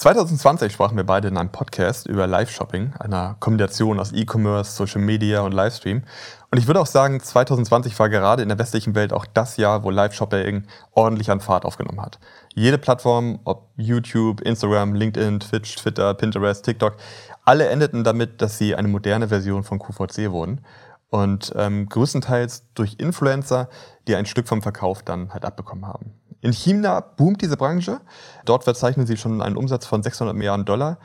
2020 sprachen wir beide in einem Podcast über Live-Shopping, einer Kombination aus E-Commerce, Social Media und Livestream. Und ich würde auch sagen, 2020 war gerade in der westlichen Welt auch das Jahr, wo Live-Shopping ordentlich an Fahrt aufgenommen hat. Jede Plattform, ob YouTube, Instagram, LinkedIn, Twitch, Twitter, Pinterest, TikTok, alle endeten damit, dass sie eine moderne Version von QVC wurden. Und ähm, größtenteils durch Influencer, die ein Stück vom Verkauf dann halt abbekommen haben. In China boomt diese Branche. Dort verzeichnen sie schon einen Umsatz von 600 Milliarden Dollar.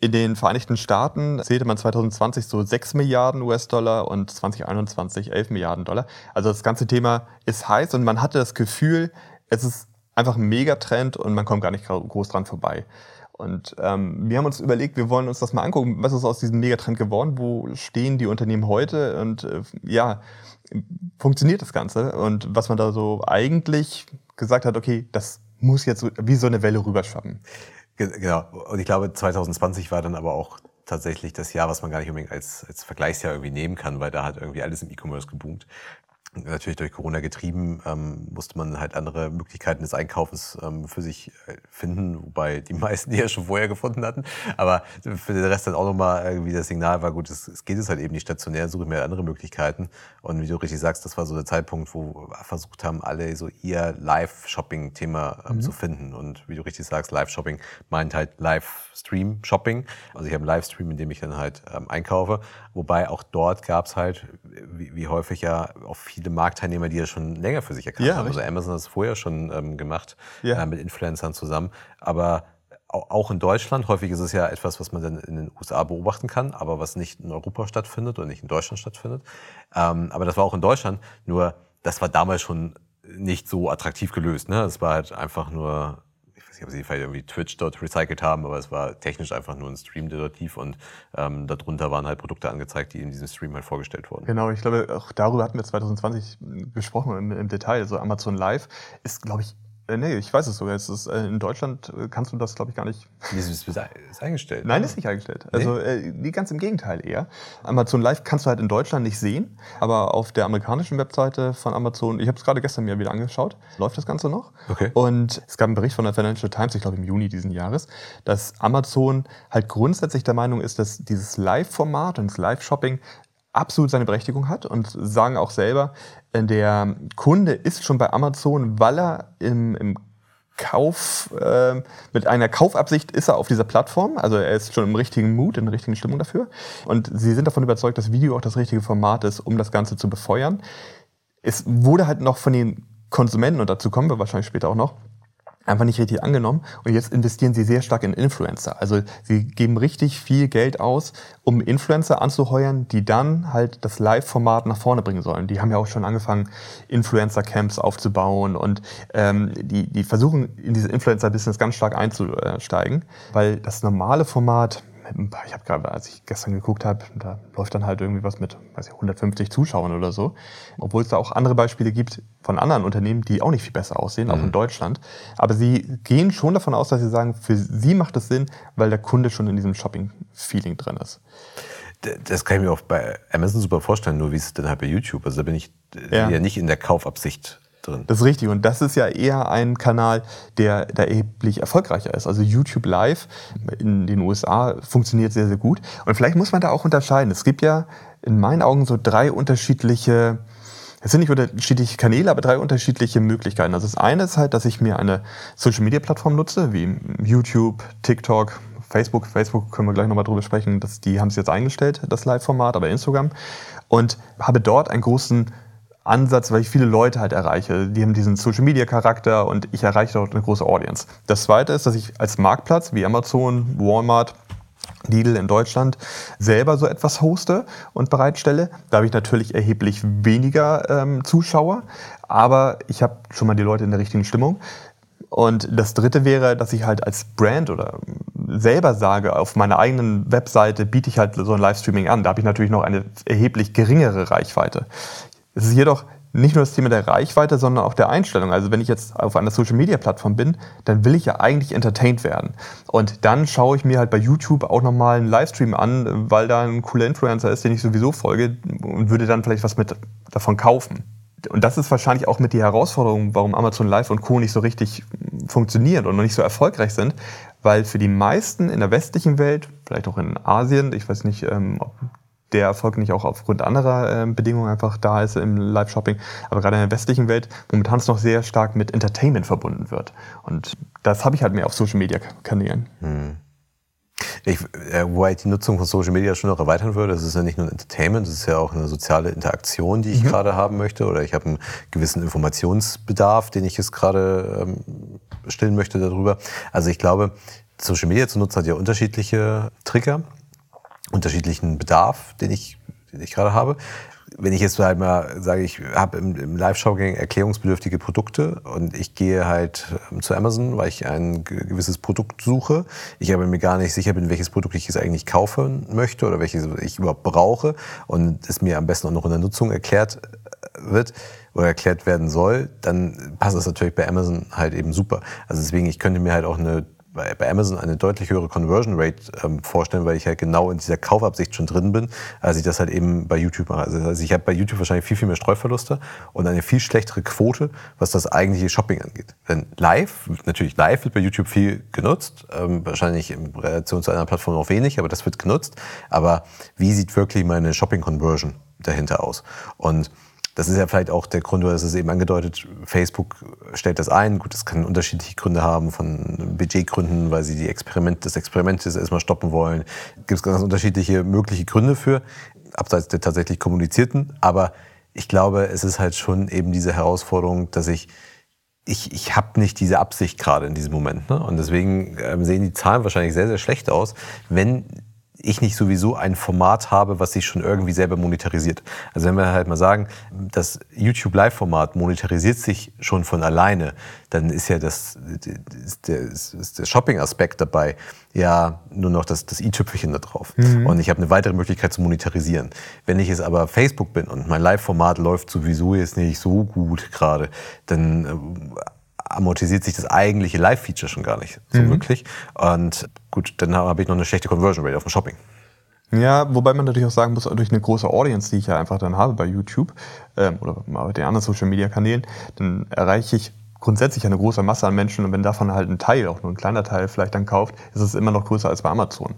In den Vereinigten Staaten zählte man 2020 so 6 Milliarden US-Dollar und 2021 11 Milliarden Dollar. Also das ganze Thema ist heiß und man hatte das Gefühl, es ist einfach ein Megatrend und man kommt gar nicht groß dran vorbei. Und ähm, wir haben uns überlegt, wir wollen uns das mal angucken, was ist aus diesem Megatrend geworden, wo stehen die Unternehmen heute und äh, ja, funktioniert das Ganze und was man da so eigentlich gesagt hat, okay, das muss jetzt wie so eine Welle rüberschwappen. Genau. Und ich glaube, 2020 war dann aber auch tatsächlich das Jahr, was man gar nicht unbedingt als, als Vergleichsjahr irgendwie nehmen kann, weil da hat irgendwie alles im E-Commerce geboomt natürlich durch Corona getrieben, ähm, musste man halt andere Möglichkeiten des Einkaufens ähm, für sich äh, finden, wobei die meisten die ja schon vorher gefunden hatten. Aber für den Rest dann auch nochmal irgendwie das Signal war, gut, es, es geht es halt eben nicht stationär, suche mir andere Möglichkeiten. Und wie du richtig sagst, das war so der Zeitpunkt, wo wir versucht haben, alle so ihr Live-Shopping-Thema ähm, mhm. zu finden. Und wie du richtig sagst, Live-Shopping meint halt Live-Stream-Shopping. Also ich habe einen Livestream, in dem ich dann halt ähm, einkaufe. Wobei auch dort gab es halt, wie, wie häufig ja, auch viele viele Marktteilnehmer, die ja schon länger für sich erkannt ja, haben. Also Amazon hat es vorher schon ähm, gemacht ja. äh, mit Influencern zusammen. Aber auch in Deutschland, häufig ist es ja etwas, was man dann in den USA beobachten kann, aber was nicht in Europa stattfindet oder nicht in Deutschland stattfindet. Ähm, aber das war auch in Deutschland, nur das war damals schon nicht so attraktiv gelöst. Ne? Es war halt einfach nur ich ob sie vielleicht irgendwie Twitch dort recycelt haben, aber es war technisch einfach nur ein Stream, der dort lief und ähm, darunter waren halt Produkte angezeigt, die in diesem Stream halt vorgestellt wurden. Genau, ich glaube, auch darüber hatten wir 2020 gesprochen im, im Detail. Also Amazon Live ist, glaube ich, äh, nee, ich weiß es sogar. Es ist, äh, in Deutschland äh, kannst du das, glaube ich, gar nicht. Ist, ist, ist eingestellt? Nein, ist nicht eingestellt. Nee? Also äh, ganz im Gegenteil eher. Amazon Live kannst du halt in Deutschland nicht sehen, aber auf der amerikanischen Webseite von Amazon, ich habe es gerade gestern mir wieder angeschaut, läuft das Ganze noch. Okay. Und es gab einen Bericht von der Financial Times, ich glaube im Juni diesen Jahres, dass Amazon halt grundsätzlich der Meinung ist, dass dieses Live-Format und das Live-Shopping absolut seine Berechtigung hat und sagen auch selber, äh, der Kunde ist schon bei Amazon, weil er im, im Kauf, äh, mit einer Kaufabsicht ist er auf dieser Plattform. Also er ist schon im richtigen Mut, in der richtigen Stimmung dafür. Und sie sind davon überzeugt, dass Video auch das richtige Format ist, um das Ganze zu befeuern. Es wurde halt noch von den Konsumenten, und dazu kommen wir wahrscheinlich später auch noch, einfach nicht richtig angenommen. Und jetzt investieren sie sehr stark in Influencer. Also sie geben richtig viel Geld aus, um Influencer anzuheuern, die dann halt das Live-Format nach vorne bringen sollen. Die haben ja auch schon angefangen, Influencer-Camps aufzubauen und ähm, die, die versuchen in dieses Influencer-Business ganz stark einzusteigen, weil das normale Format ich habe gerade, als ich gestern geguckt habe, da läuft dann halt irgendwie was mit weiß ich, 150 Zuschauern oder so. Obwohl es da auch andere Beispiele gibt von anderen Unternehmen, die auch nicht viel besser aussehen, mhm. auch in. Deutschland. Aber sie gehen schon davon aus, dass sie sagen, für sie macht es Sinn, weil der Kunde schon in diesem Shopping-Feeling drin ist. Das kann ich mir auch bei Amazon super vorstellen, nur wie es denn halt bei YouTube. Also da bin ich ja, ja nicht in der Kaufabsicht drin. Das ist richtig. Und das ist ja eher ein Kanal, der da erheblich erfolgreicher ist. Also YouTube Live in den USA funktioniert sehr, sehr gut. Und vielleicht muss man da auch unterscheiden. Es gibt ja in meinen Augen so drei unterschiedliche es sind nicht unterschiedliche Kanäle, aber drei unterschiedliche Möglichkeiten. Also das eine ist halt, dass ich mir eine Social-Media-Plattform nutze, wie YouTube, TikTok, Facebook. Facebook können wir gleich nochmal drüber sprechen. Das, die haben es jetzt eingestellt, das Live-Format, aber Instagram. Und habe dort einen großen Ansatz, weil ich viele Leute halt erreiche. Die haben diesen Social Media Charakter und ich erreiche dort eine große Audience. Das zweite ist, dass ich als Marktplatz wie Amazon, Walmart, Lidl in Deutschland selber so etwas hoste und bereitstelle. Da habe ich natürlich erheblich weniger ähm, Zuschauer, aber ich habe schon mal die Leute in der richtigen Stimmung. Und das dritte wäre, dass ich halt als Brand oder selber sage, auf meiner eigenen Webseite biete ich halt so ein Livestreaming an. Da habe ich natürlich noch eine erheblich geringere Reichweite. Es ist jedoch nicht nur das Thema der Reichweite, sondern auch der Einstellung. Also wenn ich jetzt auf einer Social-Media-Plattform bin, dann will ich ja eigentlich entertained werden. Und dann schaue ich mir halt bei YouTube auch nochmal einen Livestream an, weil da ein cooler Influencer ist, den ich sowieso folge und würde dann vielleicht was mit davon kaufen. Und das ist wahrscheinlich auch mit die Herausforderung, warum Amazon Live und Co. nicht so richtig funktionieren und noch nicht so erfolgreich sind, weil für die meisten in der westlichen Welt, vielleicht auch in Asien, ich weiß nicht, ähm, ob der Erfolg nicht auch aufgrund anderer äh, Bedingungen einfach da ist im Live-Shopping, aber gerade in der westlichen Welt momentan es noch sehr stark mit Entertainment verbunden wird. Und das habe ich halt mehr auf Social-Media-Kanälen. Hm. Ich, äh, wobei ich die Nutzung von Social Media schon noch erweitern würde. Das ist ja nicht nur ein Entertainment, das ist ja auch eine soziale Interaktion, die ich mhm. gerade haben möchte. Oder ich habe einen gewissen Informationsbedarf, den ich jetzt gerade ähm, stillen möchte darüber. Also ich glaube, Social Media zu nutzen hat ja unterschiedliche Trigger, unterschiedlichen Bedarf, den ich, den ich gerade habe wenn ich jetzt halt mal sage, ich habe im, im Live-Shopping erklärungsbedürftige Produkte und ich gehe halt ähm, zu Amazon, weil ich ein gewisses Produkt suche, ich aber mir gar nicht sicher bin, welches Produkt ich jetzt eigentlich kaufen möchte oder welches ich überhaupt brauche und es mir am besten auch noch in der Nutzung erklärt äh, wird oder erklärt werden soll, dann passt das natürlich bei Amazon halt eben super. Also deswegen, ich könnte mir halt auch eine bei, Amazon eine deutlich höhere Conversion Rate ähm, vorstellen, weil ich halt genau in dieser Kaufabsicht schon drin bin, als ich das halt eben bei YouTube mache. Also, also ich habe bei YouTube wahrscheinlich viel, viel mehr Streuverluste und eine viel schlechtere Quote, was das eigentliche Shopping angeht. Denn live, natürlich live wird bei YouTube viel genutzt, ähm, wahrscheinlich in Relation zu einer Plattform noch wenig, aber das wird genutzt. Aber wie sieht wirklich meine Shopping-Conversion dahinter aus? Und das ist ja vielleicht auch der Grund, hast es eben angedeutet, Facebook stellt das ein. Gut, das kann unterschiedliche Gründe haben, von Budgetgründen, weil sie die Experiment, das Experiment erstmal stoppen wollen. Gibt es ganz unterschiedliche mögliche Gründe für, abseits der tatsächlich kommunizierten. Aber ich glaube, es ist halt schon eben diese Herausforderung, dass ich ich, ich habe nicht diese Absicht gerade in diesem Moment. Ne? Und deswegen ähm, sehen die Zahlen wahrscheinlich sehr, sehr schlecht aus, wenn ich nicht sowieso ein Format habe, was sich schon irgendwie selber monetarisiert. Also wenn wir halt mal sagen, das YouTube Live-Format monetarisiert sich schon von alleine, dann ist ja das, das, der Shopping-Aspekt dabei ja nur noch das, das i-Tüpfelchen da drauf. Mhm. Und ich habe eine weitere Möglichkeit zu monetarisieren. Wenn ich jetzt aber Facebook bin und mein Live-Format läuft sowieso jetzt nicht so gut gerade, dann äh, amortisiert sich das eigentliche Live-Feature schon gar nicht so mhm. wirklich. Und gut, dann habe ich noch eine schlechte Conversion Rate auf dem Shopping. Ja, wobei man natürlich auch sagen muss, durch eine große Audience, die ich ja einfach dann habe bei YouTube ähm, oder bei den anderen Social Media Kanälen, dann erreiche ich grundsätzlich eine große Masse an Menschen und wenn davon halt ein Teil, auch nur ein kleiner Teil vielleicht dann kauft, ist es immer noch größer als bei Amazon.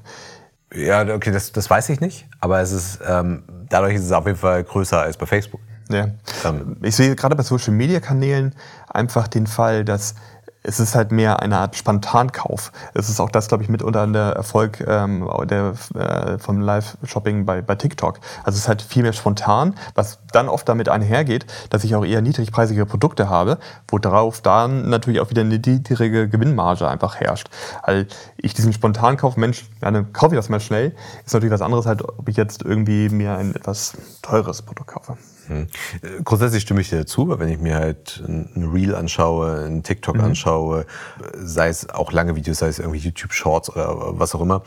Ja, okay, das, das weiß ich nicht, aber es ist, ähm, dadurch ist es auf jeden Fall größer als bei Facebook. Ja. Ähm. Ich sehe gerade bei Social Media Kanälen einfach den Fall, dass es ist halt mehr eine Art Spontankauf. Es ist auch das, glaube ich, mitunter der Erfolg ähm, der, äh, vom Live-Shopping bei, bei TikTok. Also es ist halt viel mehr spontan, was dann oft damit einhergeht, dass ich auch eher niedrigpreisige Produkte habe, worauf dann natürlich auch wieder eine niedrige Gewinnmarge einfach herrscht. Weil ich diesen Spontankauf, Mensch, dann kaufe ich das mal schnell, ist natürlich was anderes halt, ob ich jetzt irgendwie mir ein etwas teures Produkt kaufe. Hm. Grundsätzlich stimme ich dir dazu, weil wenn ich mir halt ein Reel anschaue, ein TikTok mhm. anschaue, sei es auch lange Videos, sei es irgendwie YouTube Shorts oder was auch immer,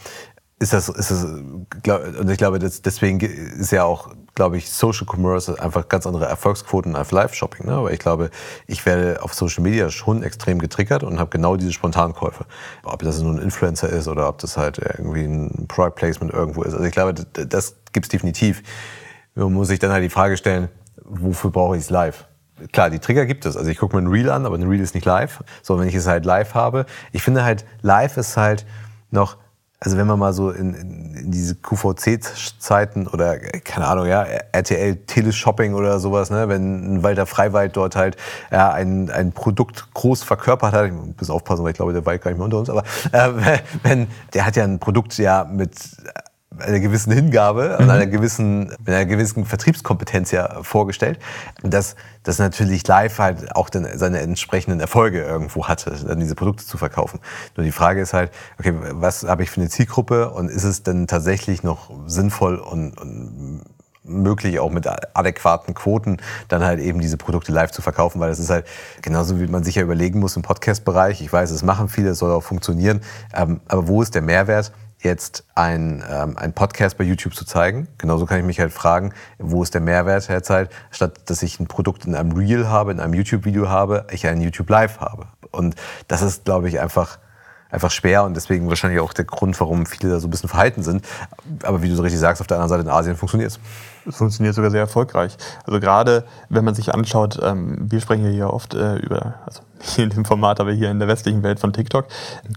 ist das, ist das, und ich glaube, deswegen ist ja auch, glaube ich, Social Commerce einfach ganz andere Erfolgsquoten als Live-Shopping. Ne? Aber ich glaube, ich werde auf Social Media schon extrem getriggert und habe genau diese Spontankäufe. Ob das nun ein Influencer ist oder ob das halt irgendwie ein Product Placement irgendwo ist. Also ich glaube, das gibt es definitiv. Man muss sich dann halt die Frage stellen, wofür brauche ich es live? Klar, die Trigger gibt es. Also ich gucke mir ein Reel an, aber ein Reel ist nicht live. So, wenn ich es halt live habe. Ich finde halt, live ist halt noch, also wenn man mal so in, in, diese QVC-Zeiten oder, keine Ahnung, ja, RTL Teleshopping oder sowas, ne, wenn ein Walter Freiwald dort halt ja, ein, ein Produkt groß verkörpert hat, ich muss aufpassen, weil ich glaube, der war gar nicht mehr unter uns, aber äh, wenn, der hat ja ein Produkt ja mit einer gewissen Hingabe und mhm. einer gewissen, mit einer gewissen Vertriebskompetenz ja vorgestellt, dass das natürlich live halt auch dann seine entsprechenden Erfolge irgendwo hatte, dann diese Produkte zu verkaufen. Nur die Frage ist halt, okay, was habe ich für eine Zielgruppe und ist es denn tatsächlich noch sinnvoll und, und möglich, auch mit adäquaten Quoten, dann halt eben diese Produkte live zu verkaufen, weil das ist halt genauso, wie man sich ja überlegen muss im Podcast-Bereich. Ich weiß, es machen viele, es soll auch funktionieren, ähm, aber wo ist der Mehrwert? Jetzt ein, ähm, ein Podcast bei YouTube zu zeigen. Genauso kann ich mich halt fragen, wo ist der Mehrwert derzeit, statt dass ich ein Produkt in einem Reel habe, in einem YouTube-Video habe, ich ein YouTube Live habe. Und das ist, glaube ich, einfach einfach schwer und deswegen wahrscheinlich auch der Grund, warum viele da so ein bisschen verhalten sind. Aber wie du so richtig sagst, auf der anderen Seite in Asien funktioniert es. Es funktioniert sogar sehr erfolgreich. Also gerade wenn man sich anschaut, ähm, wir sprechen ja hier oft äh, über, also hier in dem Format, aber hier in der westlichen Welt von TikTok,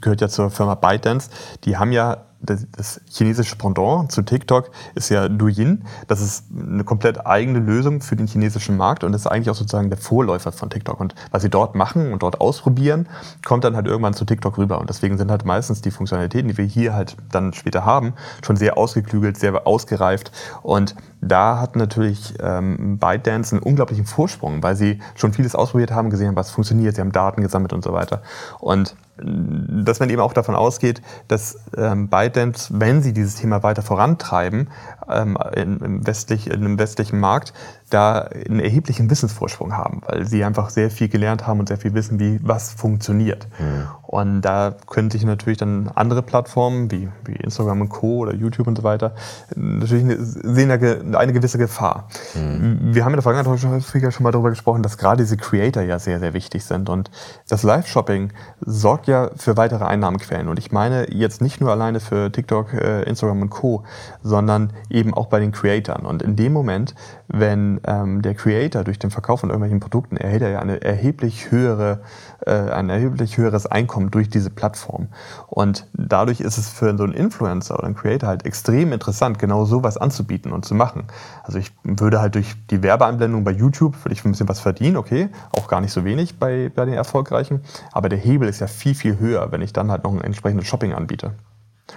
gehört ja zur Firma ByteDance. Die haben ja das, chinesische Pendant zu TikTok ist ja Douyin. Das ist eine komplett eigene Lösung für den chinesischen Markt und ist eigentlich auch sozusagen der Vorläufer von TikTok. Und was sie dort machen und dort ausprobieren, kommt dann halt irgendwann zu TikTok rüber. Und deswegen sind halt meistens die Funktionalitäten, die wir hier halt dann später haben, schon sehr ausgeklügelt, sehr ausgereift. Und da hat natürlich ähm, ByteDance einen unglaublichen Vorsprung, weil sie schon vieles ausprobiert haben, gesehen haben, was funktioniert, sie haben Daten gesammelt und so weiter. Und dass man eben auch davon ausgeht, dass ähm, ByteDance, wenn sie dieses Thema weiter vorantreiben, ähm, in, im, westlich, in einem westlichen Markt, da einen erheblichen Wissensvorsprung haben, weil sie einfach sehr viel gelernt haben und sehr viel wissen, wie was funktioniert. Mhm. Und da können sich natürlich dann andere Plattformen wie, wie Instagram und Co. oder YouTube und so weiter natürlich sehen da eine gewisse Gefahr. Mhm. Wir haben in der Vergangenheit häufiger schon mal darüber gesprochen, dass gerade diese Creator ja sehr, sehr wichtig sind. Und das Live-Shopping sorgt ja für weitere Einnahmenquellen. Und ich meine jetzt nicht nur alleine für TikTok, äh, Instagram und Co., sondern eben auch bei den Creatoren. Und in dem Moment, wenn ähm, der Creator durch den Verkauf von irgendwelchen Produkten erhält er ja eine erheblich höhere, äh, ein erheblich höheres Einkommen durch diese Plattform. Und dadurch ist es für so einen Influencer oder einen Creator halt extrem interessant, genau sowas anzubieten und zu machen. Also ich würde halt durch die Werbeeinblendung bei YouTube, würde ich ein bisschen was verdienen, okay, auch gar nicht so wenig bei, bei den Erfolgreichen, aber der Hebel ist ja viel, viel höher, wenn ich dann halt noch ein entsprechendes Shopping anbiete.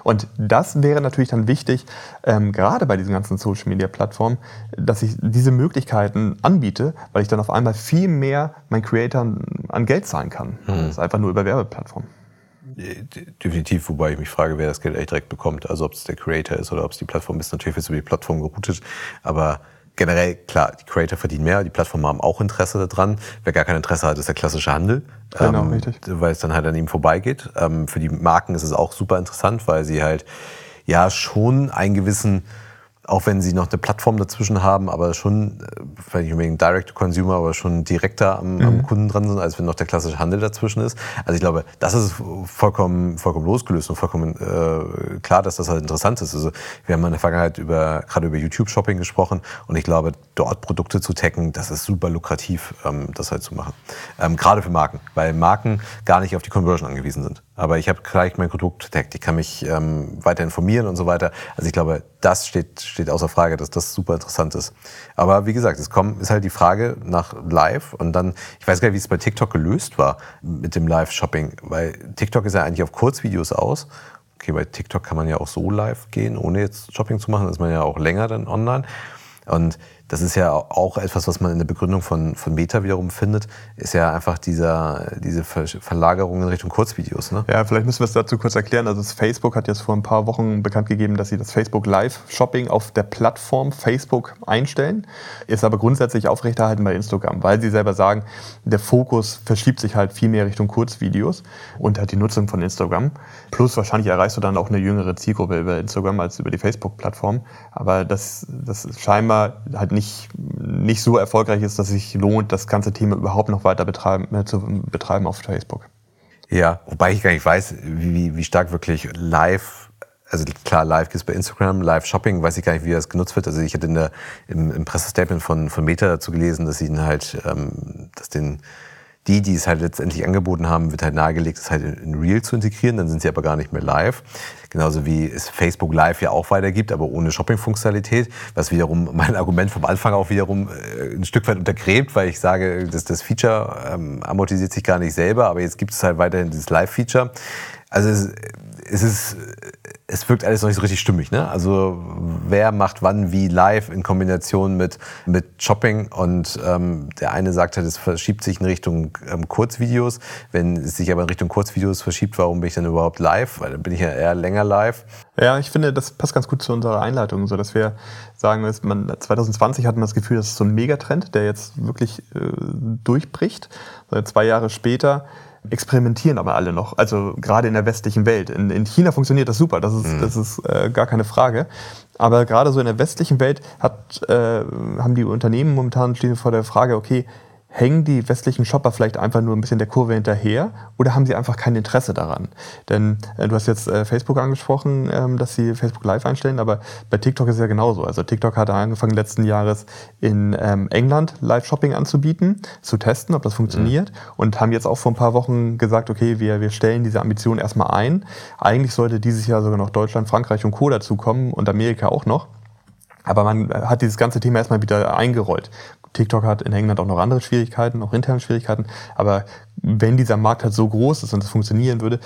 Und das wäre natürlich dann wichtig, ähm, gerade bei diesen ganzen Social-Media-Plattformen, dass ich diese Möglichkeiten anbiete, weil ich dann auf einmal viel mehr meinen Creatoren an Geld zahlen kann. Mhm. Das ist einfach nur über Werbeplattformen. Definitiv, wobei ich mich frage, wer das Geld eigentlich direkt bekommt. Also ob es der Creator ist oder ob es die Plattform ist. Natürlich wird es über die Plattform geroutet, aber generell, klar, die Creator verdienen mehr, die Plattformen haben auch Interesse daran. Wer gar kein Interesse hat, ist der klassische Handel. Genau, ähm, richtig. Weil es dann halt an ihm vorbeigeht. Ähm, für die Marken ist es auch super interessant, weil sie halt ja schon einen gewissen auch wenn sie noch eine Plattform dazwischen haben, aber schon, äh, vielleicht nicht unbedingt Direct-to-Consumer, aber schon direkter am, mhm. am, Kunden dran sind, als wenn noch der klassische Handel dazwischen ist. Also ich glaube, das ist vollkommen, vollkommen losgelöst und vollkommen äh, klar, dass das halt interessant ist. Also wir haben in der Vergangenheit über, gerade über YouTube-Shopping gesprochen und ich glaube, dort Produkte zu taggen, das ist super lukrativ, ähm, das halt zu machen. Ähm, gerade für Marken, weil Marken gar nicht auf die Conversion angewiesen sind. Aber ich habe gleich mein Produkt taggt, ich kann mich ähm, weiter informieren und so weiter. Also ich glaube, das steht, steht außer Frage, dass das super interessant ist. Aber wie gesagt, es kommt, ist halt die Frage nach Live und dann, ich weiß gar nicht, wie es bei TikTok gelöst war mit dem Live-Shopping, weil TikTok ist ja eigentlich auf Kurzvideos aus. Okay, bei TikTok kann man ja auch so live gehen, ohne jetzt Shopping zu machen, ist man ja auch länger dann online. Und das ist ja auch etwas, was man in der Begründung von, von Meta wiederum findet, ist ja einfach dieser, diese Verlagerung in Richtung Kurzvideos. Ne? Ja, vielleicht müssen wir es dazu kurz erklären. Also Facebook hat jetzt vor ein paar Wochen bekannt gegeben, dass sie das Facebook Live Shopping auf der Plattform Facebook einstellen, ist aber grundsätzlich aufrechterhalten bei Instagram, weil sie selber sagen, der Fokus verschiebt sich halt viel mehr Richtung Kurzvideos und halt die Nutzung von Instagram. Plus wahrscheinlich erreichst du dann auch eine jüngere Zielgruppe über Instagram als über die Facebook-Plattform. Aber das, das ist scheinbar halt nicht nicht, nicht so erfolgreich ist, dass es sich lohnt, das ganze Thema überhaupt noch weiter betreiben, äh, zu betreiben auf Facebook. Ja, wobei ich gar nicht weiß, wie, wie stark wirklich live also klar, live gibt es bei Instagram, live Shopping, weiß ich gar nicht, wie das genutzt wird. Also ich hatte in der, im, im Pressestatement von, von Meta dazu gelesen, dass sie halt, ähm, dass den die, die es halt letztendlich angeboten haben, wird halt nahegelegt, es halt in Real zu integrieren. Dann sind sie aber gar nicht mehr live. Genauso wie es Facebook Live ja auch weitergibt, aber ohne Shopping-Funktionalität. Was wiederum mein Argument vom Anfang auch wiederum äh, ein Stück weit untergräbt, weil ich sage, dass das Feature ähm, amortisiert sich gar nicht selber, aber jetzt gibt es halt weiterhin dieses Live-Feature. Also es, es ist es wirkt alles noch nicht so richtig stimmig. Ne? Also wer macht wann wie live in Kombination mit, mit Shopping und ähm, der eine sagt halt, es verschiebt sich in Richtung ähm, Kurzvideos. Wenn es sich aber in Richtung Kurzvideos verschiebt, warum bin ich dann überhaupt live? Weil dann bin ich ja eher länger live. Ja, ich finde, das passt ganz gut zu unserer Einleitung, so dass wir sagen, dass man 2020 hatten wir das Gefühl, das ist so ein Megatrend, der jetzt wirklich äh, durchbricht. zwei Jahre später experimentieren aber alle noch. Also gerade in der westlichen Welt. In, in China funktioniert das super, das ist, mhm. das ist äh, gar keine Frage. Aber gerade so in der westlichen Welt hat, äh, haben die Unternehmen momentan stehen vor der Frage, okay, hängen die westlichen Shopper vielleicht einfach nur ein bisschen der Kurve hinterher oder haben sie einfach kein Interesse daran? Denn äh, du hast jetzt äh, Facebook angesprochen, ähm, dass sie Facebook Live einstellen, aber bei TikTok ist es ja genauso. Also TikTok hat angefangen letzten Jahres in ähm, England Live-Shopping anzubieten, zu testen, ob das funktioniert mhm. und haben jetzt auch vor ein paar Wochen gesagt, okay, wir, wir stellen diese Ambition erstmal ein. Eigentlich sollte dieses Jahr sogar noch Deutschland, Frankreich und Co. dazukommen und Amerika auch noch. Aber man hat dieses ganze Thema erstmal wieder eingerollt. TikTok hat in England auch noch andere Schwierigkeiten, auch interne Schwierigkeiten. Aber wenn dieser Markt halt so groß ist und es funktionieren würde,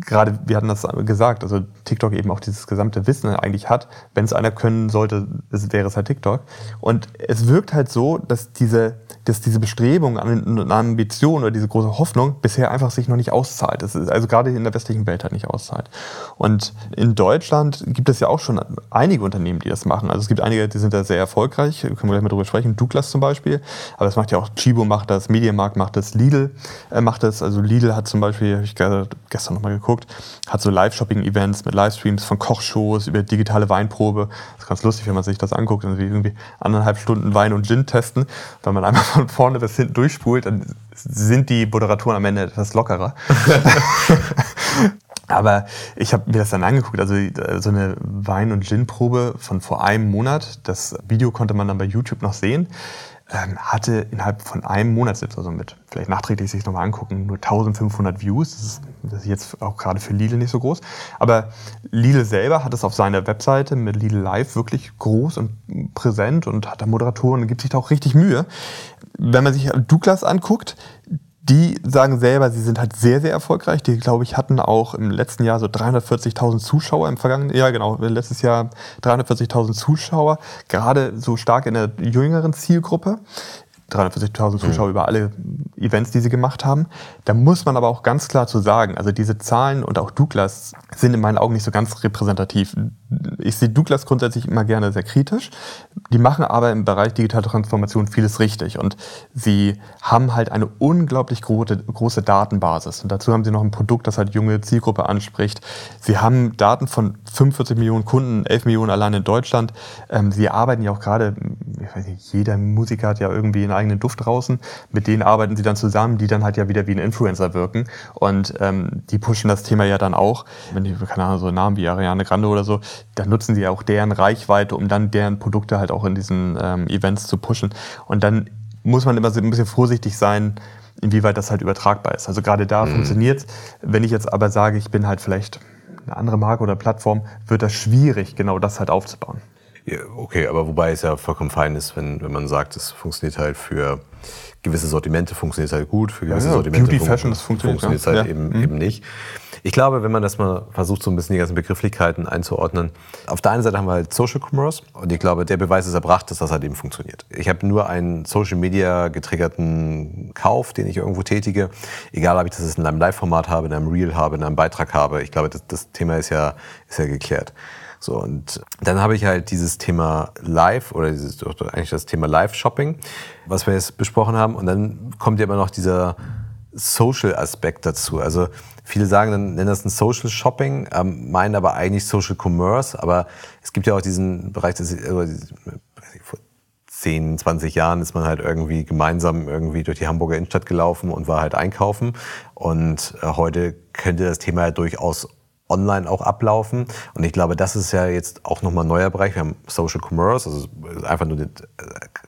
gerade wir hatten das gesagt, also TikTok eben auch dieses gesamte Wissen eigentlich hat, wenn es einer können sollte, wäre es halt TikTok. Und es wirkt halt so, dass diese, dass diese Bestrebung an, Ambition oder diese große Hoffnung bisher einfach sich noch nicht auszahlt. Das ist also gerade in der westlichen Welt halt nicht auszahlt. Und in Deutschland gibt es ja auch schon einige Unternehmen, die das machen. Also es gibt einige, die sind da sehr erfolgreich, können wir gleich mal drüber sprechen. Douglas zum Beispiel, aber das macht ja auch Chibo macht das, Mediamarkt macht das, Lidl äh, macht das. Also Lidl hat zum Beispiel, habe ich gestern nochmal geguckt, hat so Live-Shopping-Events mit Livestreams von Kochshows über digitale Weinprobe. Das ist ganz lustig, wenn man sich das anguckt und irgendwie anderthalb Stunden Wein und Gin testen. Wenn man einmal von vorne bis hinten durchspult, dann sind die Moderatoren am Ende etwas lockerer. Aber ich habe mir das dann angeguckt, also so eine Wein- und Gin-Probe von vor einem Monat. Das Video konnte man dann bei YouTube noch sehen hatte innerhalb von einem Monat jetzt also mit, vielleicht nachträglich sich nochmal angucken, nur 1500 Views. Das ist, das ist jetzt auch gerade für Lidl nicht so groß. Aber Lidl selber hat es auf seiner Webseite mit Lidl Live wirklich groß und präsent und hat da Moderatoren und gibt sich da auch richtig Mühe. Wenn man sich Douglas anguckt, die sagen selber, sie sind halt sehr, sehr erfolgreich. Die, glaube ich, hatten auch im letzten Jahr so 340.000 Zuschauer im vergangenen Jahr, genau, letztes Jahr 340.000 Zuschauer, gerade so stark in der jüngeren Zielgruppe. 340.000 Zuschauer mhm. über alle Events, die sie gemacht haben. Da muss man aber auch ganz klar zu sagen, also diese Zahlen und auch Douglas sind in meinen Augen nicht so ganz repräsentativ. Ich sehe Douglas grundsätzlich immer gerne sehr kritisch. Die machen aber im Bereich digitale Transformation vieles richtig und sie haben halt eine unglaublich große, große Datenbasis. Und dazu haben sie noch ein Produkt, das halt junge Zielgruppe anspricht. Sie haben Daten von 45 Millionen Kunden, 11 Millionen allein in Deutschland. Ähm, sie arbeiten ja auch gerade, jeder Musiker hat ja irgendwie einen eigenen Duft draußen. Mit denen arbeiten sie dann zusammen, die dann halt ja wieder wie ein Influencer wirken. Und ähm, die pushen das Thema ja dann auch. Wenn die, keine Ahnung, so Namen wie Ariane Grande oder so, dann nutzen sie ja auch deren Reichweite, um dann deren Produkte halt auch in diesen ähm, Events zu pushen. Und dann muss man immer so ein bisschen vorsichtig sein, inwieweit das halt übertragbar ist. Also gerade da mhm. funktioniert es. Wenn ich jetzt aber sage, ich bin halt vielleicht eine andere Marke oder Plattform, wird das schwierig, genau das halt aufzubauen. Ja, okay, aber wobei es ja vollkommen fein ist, wenn, wenn man sagt, es funktioniert halt für gewisse Sortimente funktioniert halt gut, für gewisse ja. Sortimente Beauty, Fashion, das funktioniert, funktioniert ja. halt eben, mhm. eben nicht. Ich glaube, wenn man das mal versucht, so ein bisschen die ganzen Begrifflichkeiten einzuordnen, auf der einen Seite haben wir halt Social Commerce und ich glaube, der Beweis ist erbracht, dass das halt eben funktioniert. Ich habe nur einen Social Media getriggerten Kauf, den ich irgendwo tätige, egal ob ich das in einem Live-Format habe, in einem Reel habe, in einem Beitrag habe. Ich glaube, das, das Thema ist ja, ist ja geklärt. So, und dann habe ich halt dieses Thema Live oder dieses, eigentlich das Thema Live-Shopping, was wir jetzt besprochen haben. Und dann kommt ja immer noch dieser Social-Aspekt dazu. Also viele sagen, dann nennen das ein Social Shopping, ähm, meinen aber eigentlich Social Commerce. Aber es gibt ja auch diesen Bereich, das, äh, vor 10, 20 Jahren ist man halt irgendwie gemeinsam irgendwie durch die Hamburger Innenstadt gelaufen und war halt einkaufen. Und äh, heute könnte das Thema ja durchaus online auch ablaufen. Und ich glaube, das ist ja jetzt auch nochmal ein neuer Bereich. Wir haben Social Commerce, also einfach nur den, äh,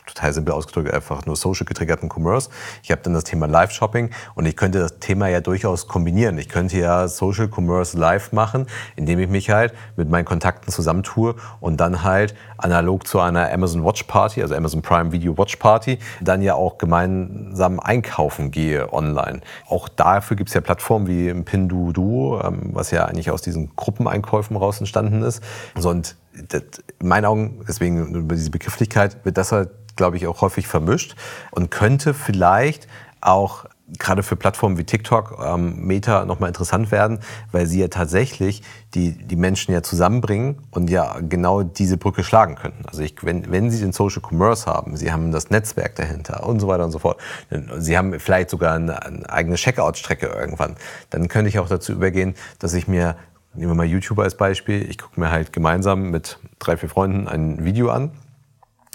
total simpel ausgedrückt, einfach nur social getriggerten Commerce. Ich habe dann das Thema Live-Shopping und ich könnte das Thema ja durchaus kombinieren. Ich könnte ja Social Commerce live machen, indem ich mich halt mit meinen Kontakten zusammentue und dann halt analog zu einer Amazon Watch Party, also Amazon Prime Video Watch Party, dann ja auch gemeinsam einkaufen gehe online. Auch dafür gibt es ja Plattformen wie Pinduoduo, ähm, was ja eigentlich aus diesen Gruppeneinkäufen raus entstanden ist. und das, in meinen Augen, deswegen über diese Begrifflichkeit, wird das halt, glaube ich, auch häufig vermischt und könnte vielleicht auch gerade für Plattformen wie TikTok, ähm, Meta nochmal interessant werden, weil sie ja tatsächlich die, die Menschen ja zusammenbringen und ja genau diese Brücke schlagen könnten. Also ich, wenn, wenn sie den Social Commerce haben, sie haben das Netzwerk dahinter und so weiter und so fort, sie haben vielleicht sogar eine, eine eigene Checkout-Strecke irgendwann, dann könnte ich auch dazu übergehen, dass ich mir, nehmen wir mal YouTuber als Beispiel, ich gucke mir halt gemeinsam mit drei, vier Freunden ein Video an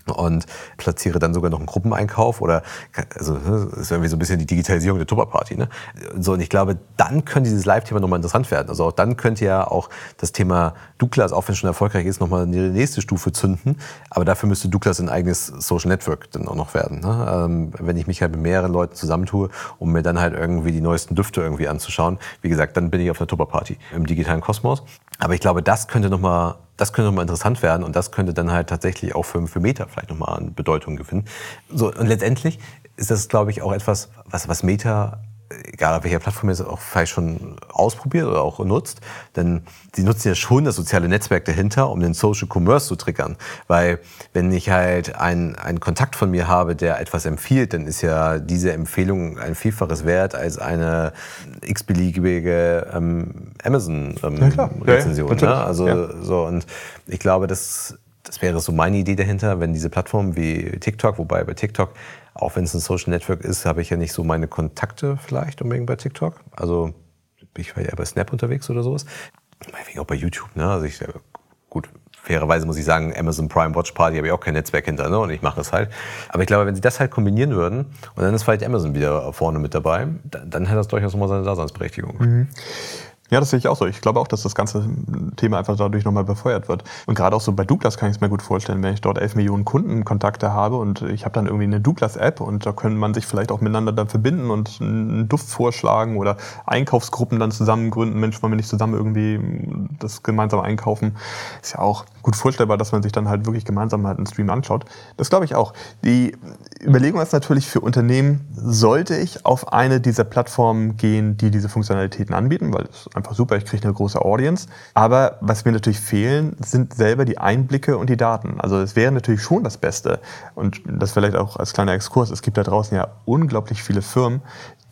und platziere dann sogar noch einen Gruppeneinkauf oder also das ist irgendwie so ein bisschen die Digitalisierung der Tupperparty. Ne? So und ich glaube, dann könnte dieses Live-Thema nochmal interessant werden. Also auch dann könnte ja auch das Thema Douglas, auch wenn es schon erfolgreich ist, nochmal in die nächste Stufe zünden. Aber dafür müsste Douglas ein eigenes Social Network dann auch noch werden. Ne? Ähm, wenn ich mich halt mit mehreren Leuten zusammentue, um mir dann halt irgendwie die neuesten Düfte irgendwie anzuschauen, wie gesagt, dann bin ich auf einer Tupperparty im digitalen Kosmos. Aber ich glaube, das könnte nochmal das könnte nochmal interessant werden und das könnte dann halt tatsächlich auch für, für Meta vielleicht nochmal an Bedeutung gewinnen. So, und letztendlich ist das, glaube ich, auch etwas, was, was Meta egal auf welcher Plattform ihr es auch vielleicht schon ausprobiert oder auch nutzt, denn sie nutzen ja schon das soziale Netzwerk dahinter, um den Social Commerce zu triggern. Weil wenn ich halt einen, einen Kontakt von mir habe, der etwas empfiehlt, dann ist ja diese Empfehlung ein Vielfaches wert als eine x-beliebige ähm, Amazon-Rezension. Ähm, ja, ne? Also ja. so und ich glaube, das das wäre so meine Idee dahinter, wenn diese Plattformen wie TikTok, wobei bei TikTok auch wenn es ein Social Network ist, habe ich ja nicht so meine Kontakte vielleicht unbedingt bei TikTok. Also ich war ja bei Snap unterwegs oder sowas. Auch bei YouTube, ne? Also ich, gut, fairerweise muss ich sagen, Amazon Prime Watch Party habe ich auch kein Netzwerk hinter, ne? Und ich mache das halt. Aber ich glaube, wenn sie das halt kombinieren würden und dann ist vielleicht Amazon wieder vorne mit dabei, dann, dann hätte das durchaus nochmal seine Daseinsberechtigung. Mhm. Ja, das sehe ich auch so. Ich glaube auch, dass das ganze Thema einfach dadurch nochmal befeuert wird. Und gerade auch so bei Douglas kann ich es mir gut vorstellen, wenn ich dort 11 Millionen Kundenkontakte habe und ich habe dann irgendwie eine Douglas-App und da können man sich vielleicht auch miteinander dann verbinden und einen Duft vorschlagen oder Einkaufsgruppen dann zusammen gründen. Mensch, wollen wir nicht zusammen irgendwie das gemeinsam einkaufen? Ist ja auch gut vorstellbar, dass man sich dann halt wirklich gemeinsam halt einen Stream anschaut. Das glaube ich auch. Die Überlegung ist natürlich für Unternehmen, sollte ich auf eine dieser Plattformen gehen, die diese Funktionalitäten anbieten, weil es einfach super, ich kriege eine große Audience. Aber was mir natürlich fehlen, sind selber die Einblicke und die Daten. Also es wäre natürlich schon das Beste. Und das vielleicht auch als kleiner Exkurs. Es gibt da draußen ja unglaublich viele Firmen,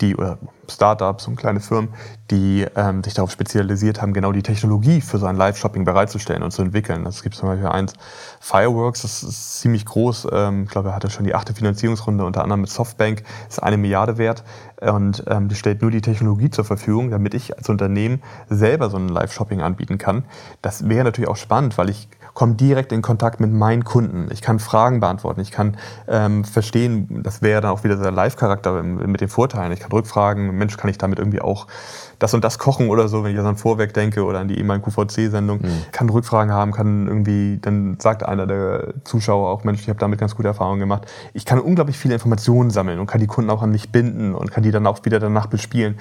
die oder Startups und kleine Firmen, die ähm, sich darauf spezialisiert haben, genau die Technologie für so ein Live-Shopping bereitzustellen und zu entwickeln. Das gibt zum Beispiel eins, Fireworks, das ist ziemlich groß. Ähm, ich glaube, er hatte schon die achte Finanzierungsrunde, unter anderem mit Softbank, ist eine Milliarde wert. Und ähm, die stellt nur die Technologie zur Verfügung, damit ich als Unternehmen selber so ein Live-Shopping anbieten kann. Das wäre natürlich auch spannend, weil ich komme direkt in Kontakt mit meinen Kunden. Ich kann Fragen beantworten. Ich kann ähm, verstehen, das wäre dann auch wieder der Live-Charakter mit den Vorteilen. Ich kann rückfragen, Mensch, kann ich damit irgendwie auch das und das kochen oder so, wenn ich an Vorwerk denke oder an die ehemalige QVC-Sendung. Mhm. Kann Rückfragen haben, kann irgendwie, dann sagt einer der Zuschauer auch, Mensch, ich habe damit ganz gute Erfahrungen gemacht. Ich kann unglaublich viele Informationen sammeln und kann die Kunden auch an mich binden und kann die dann auch wieder danach bespielen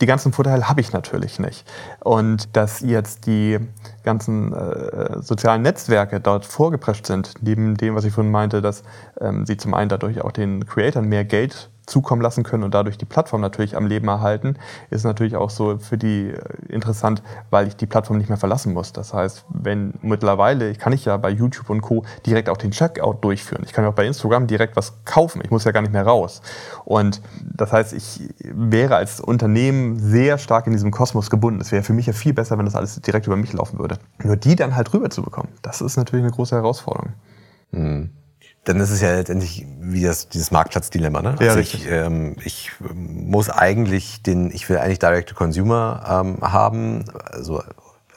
die ganzen Vorteile habe ich natürlich nicht. Und dass jetzt die ganzen äh, sozialen Netzwerke dort vorgeprescht sind, neben dem, was ich vorhin meinte, dass ähm, sie zum einen dadurch auch den Creatoren mehr Geld zukommen lassen können und dadurch die Plattform natürlich am Leben erhalten, ist natürlich auch so für die äh, interessant, weil ich die Plattform nicht mehr verlassen muss. Das heißt, wenn mittlerweile, kann ich ja bei YouTube und Co. direkt auch den Checkout durchführen. Ich kann ja auch bei Instagram direkt was kaufen. Ich muss ja gar nicht mehr raus. Und das heißt, ich wäre als Unternehmen sehr stark in diesem Kosmos gebunden. Es wäre für mich ja viel besser, wenn das alles direkt über mich laufen würde. Nur die dann halt rüber zu bekommen, das ist natürlich eine große Herausforderung. Mhm dann ist es ja letztendlich wie das, dieses Marktplatzdilemma. Ne? Ja, also ich, ähm, ich muss eigentlich den, ich will eigentlich Direct-to-Consumer ähm, haben, also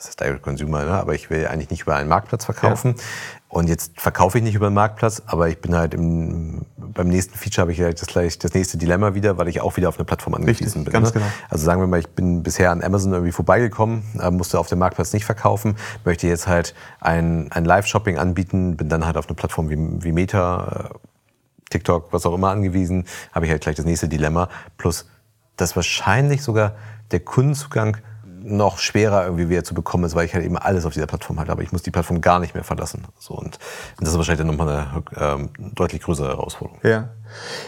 das ist Direct-to-Consumer, ne? aber ich will eigentlich nicht über einen Marktplatz verkaufen. Ja. Und jetzt verkaufe ich nicht über den Marktplatz, aber ich bin halt im, beim nächsten Feature habe ich halt das gleich das nächste Dilemma wieder, weil ich auch wieder auf eine Plattform angewiesen bin. Ganz ne? genau. Also sagen wir mal, ich bin bisher an Amazon irgendwie vorbeigekommen, äh, musste auf dem Marktplatz nicht verkaufen, möchte jetzt halt ein, ein Live-Shopping anbieten, bin dann halt auf eine Plattform wie, wie Meta, äh, TikTok, was auch immer angewiesen, habe ich halt gleich das nächste Dilemma. Plus, dass wahrscheinlich sogar der Kundenzugang noch schwerer irgendwie wieder zu bekommen ist, weil ich halt eben alles auf dieser Plattform halt habe. Ich muss die Plattform gar nicht mehr verlassen. So, und das ist wahrscheinlich dann nochmal eine ähm, deutlich größere Herausforderung. Ja.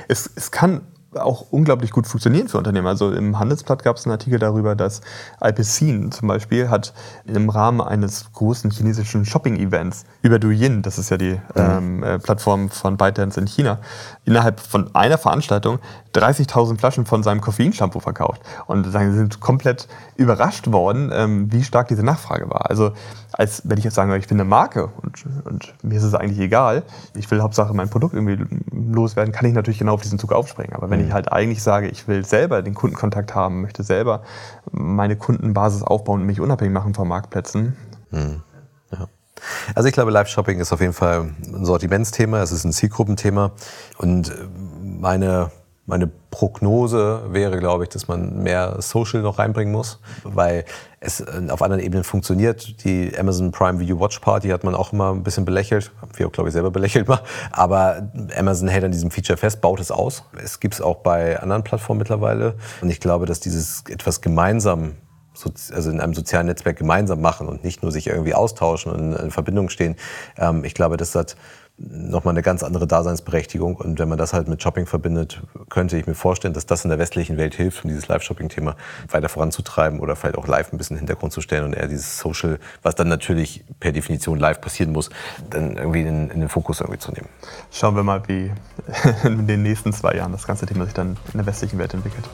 Es, es kann auch unglaublich gut funktionieren für Unternehmen. Also im Handelsblatt gab es einen Artikel darüber, dass Alpecin zum Beispiel hat im Rahmen eines großen chinesischen Shopping-Events über Douyin, das ist ja die mhm. ähm, äh, Plattform von ByteDance in China, innerhalb von einer Veranstaltung 30.000 Flaschen von seinem Koffeinshampoo verkauft. Und sie sind komplett überrascht worden, ähm, wie stark diese Nachfrage war. Also als wenn ich jetzt sagen würde, ich bin eine Marke und, und mir ist es eigentlich egal, ich will Hauptsache mein Produkt irgendwie loswerden, kann ich natürlich genau auf diesen Zug aufspringen. Aber wenn mhm. Ich halt eigentlich sage, ich will selber den Kundenkontakt haben, möchte selber meine Kundenbasis aufbauen und mich unabhängig machen von Marktplätzen. Mhm. Ja. Also ich glaube, Live-Shopping ist auf jeden Fall ein Sortimentsthema, es ist ein Zielgruppenthema und meine meine Prognose wäre, glaube ich, dass man mehr Social noch reinbringen muss, weil es äh, auf anderen Ebenen funktioniert. Die Amazon Prime Video Watch Party hat man auch immer ein bisschen belächelt, wir auch, glaube ich, selber belächelt mal. Aber Amazon hält an diesem Feature fest, baut es aus. Es gibt es auch bei anderen Plattformen mittlerweile. Und ich glaube, dass dieses etwas gemeinsam also in einem sozialen Netzwerk gemeinsam machen und nicht nur sich irgendwie austauschen und in Verbindung stehen. Ähm, ich glaube, das hat nochmal eine ganz andere Daseinsberechtigung. Und wenn man das halt mit Shopping verbindet, könnte ich mir vorstellen, dass das in der westlichen Welt hilft, um dieses Live-Shopping-Thema weiter voranzutreiben oder vielleicht auch live ein bisschen in den Hintergrund zu stellen und eher dieses Social, was dann natürlich per Definition live passieren muss, dann irgendwie in, in den Fokus irgendwie zu nehmen. Schauen wir mal, wie in den nächsten zwei Jahren das ganze Thema sich dann in der westlichen Welt entwickelt.